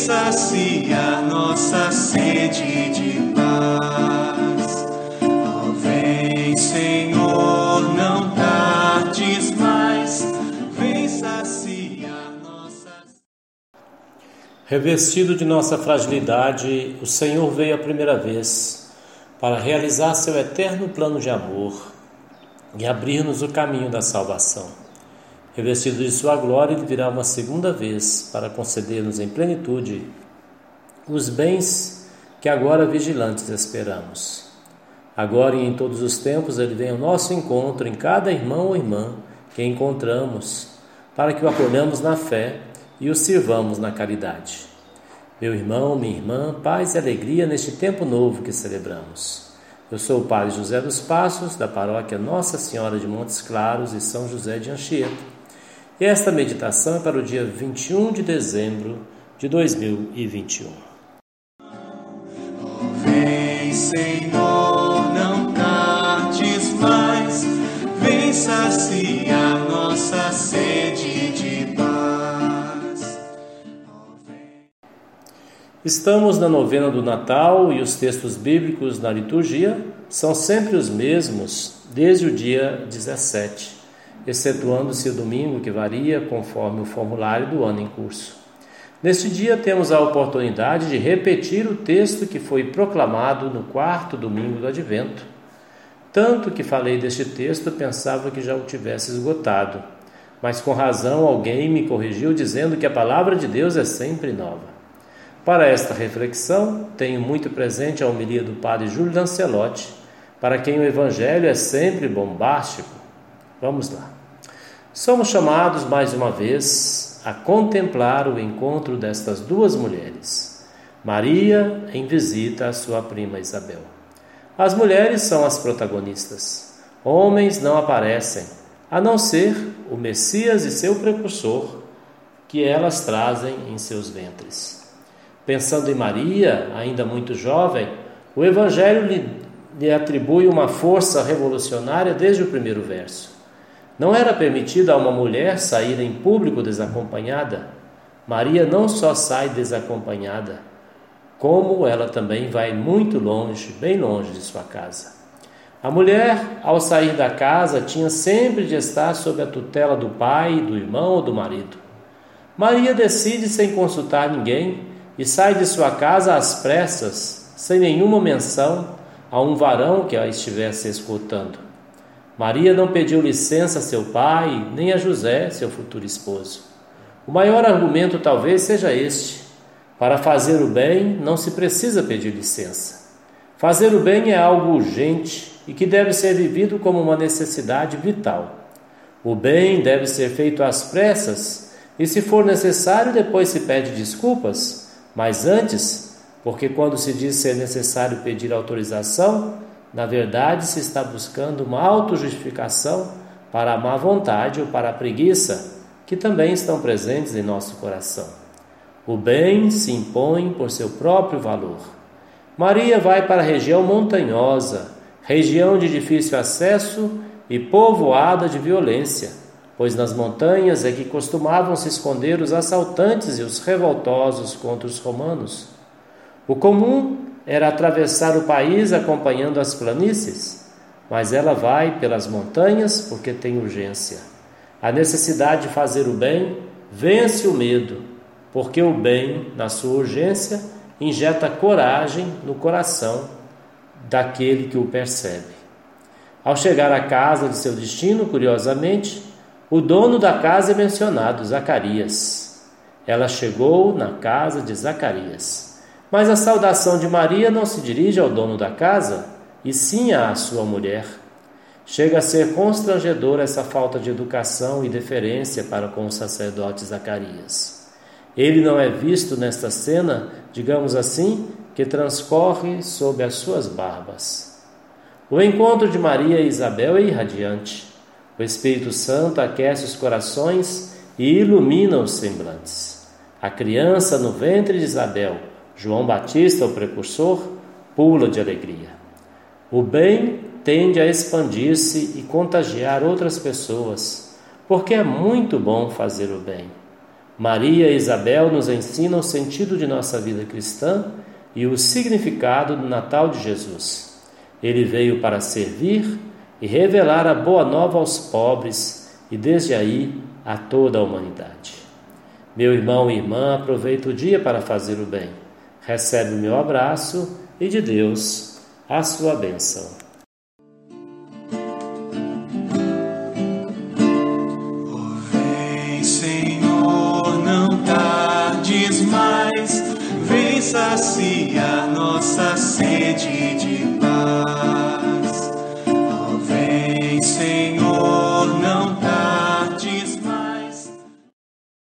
sacia nossa sede de paz. Ó, vem, Senhor, não tardes mais, vem saciar nossa Revestido de nossa fragilidade, o Senhor veio a primeira vez para realizar seu eterno plano de amor e abrir-nos o caminho da salvação. Revestido de sua glória, ele virá uma segunda vez para conceder-nos em plenitude os bens que agora vigilantes esperamos. Agora e em todos os tempos ele vem ao nosso encontro em cada irmão ou irmã que encontramos, para que o acolhamos na fé e o sirvamos na caridade. Meu irmão, minha irmã, paz e alegria neste tempo novo que celebramos. Eu sou o Padre José dos Passos, da paróquia Nossa Senhora de Montes Claros e São José de Anchieta esta meditação é para o dia 21 de dezembro de 2021. Vem, Senhor, não tardes mais, vem saciar nossa sede de paz. Estamos na novena do Natal e os textos bíblicos na liturgia são sempre os mesmos desde o dia 17 excetuando-se o domingo, que varia conforme o formulário do ano em curso. Neste dia, temos a oportunidade de repetir o texto que foi proclamado no quarto domingo do Advento. Tanto que falei deste texto, pensava que já o tivesse esgotado, mas com razão alguém me corrigiu dizendo que a palavra de Deus é sempre nova. Para esta reflexão, tenho muito presente a homilia do padre Júlio Lancelotti, para quem o Evangelho é sempre bombástico, Vamos lá. Somos chamados mais uma vez a contemplar o encontro destas duas mulheres. Maria em visita à sua prima Isabel. As mulheres são as protagonistas. Homens não aparecem, a não ser o Messias e seu precursor, que elas trazem em seus ventres. Pensando em Maria, ainda muito jovem, o Evangelho lhe, lhe atribui uma força revolucionária desde o primeiro verso. Não era permitido a uma mulher sair em público desacompanhada. Maria não só sai desacompanhada, como ela também vai muito longe, bem longe de sua casa. A mulher, ao sair da casa, tinha sempre de estar sob a tutela do pai, do irmão ou do marido. Maria decide sem consultar ninguém e sai de sua casa às pressas, sem nenhuma menção a um varão que a estivesse escutando. Maria não pediu licença a seu pai, nem a José, seu futuro esposo. O maior argumento talvez seja este: para fazer o bem não se precisa pedir licença. Fazer o bem é algo urgente e que deve ser vivido como uma necessidade vital. O bem deve ser feito às pressas e, se for necessário, depois se pede desculpas, mas antes, porque quando se diz ser necessário pedir autorização, na verdade, se está buscando uma autojustificação para a má vontade ou para a preguiça, que também estão presentes em nosso coração. O bem se impõe por seu próprio valor. Maria vai para a região montanhosa, região de difícil acesso e povoada de violência, pois nas montanhas é que costumavam se esconder os assaltantes e os revoltosos contra os romanos. O comum era atravessar o país acompanhando as planícies, mas ela vai pelas montanhas porque tem urgência. A necessidade de fazer o bem vence o medo, porque o bem, na sua urgência, injeta coragem no coração daquele que o percebe. Ao chegar à casa de seu destino, curiosamente, o dono da casa é mencionado, Zacarias. Ela chegou na casa de Zacarias. Mas a saudação de Maria não se dirige ao dono da casa, e sim à sua mulher. Chega a ser constrangedora essa falta de educação e deferência para com o sacerdote Zacarias. Ele não é visto nesta cena, digamos assim, que transcorre sob as suas barbas. O encontro de Maria e Isabel é irradiante. O Espírito Santo aquece os corações e ilumina os semblantes. A criança no ventre de Isabel João Batista, o precursor, pula de alegria. O bem tende a expandir-se e contagiar outras pessoas, porque é muito bom fazer o bem. Maria e Isabel nos ensinam o sentido de nossa vida cristã e o significado do Natal de Jesus. Ele veio para servir e revelar a boa nova aos pobres e desde aí a toda a humanidade. Meu irmão e irmã, aproveita o dia para fazer o bem. Recebe o meu abraço e de Deus a sua bênção. vem, Senhor, não tardes mais, vem saciar nossa sede de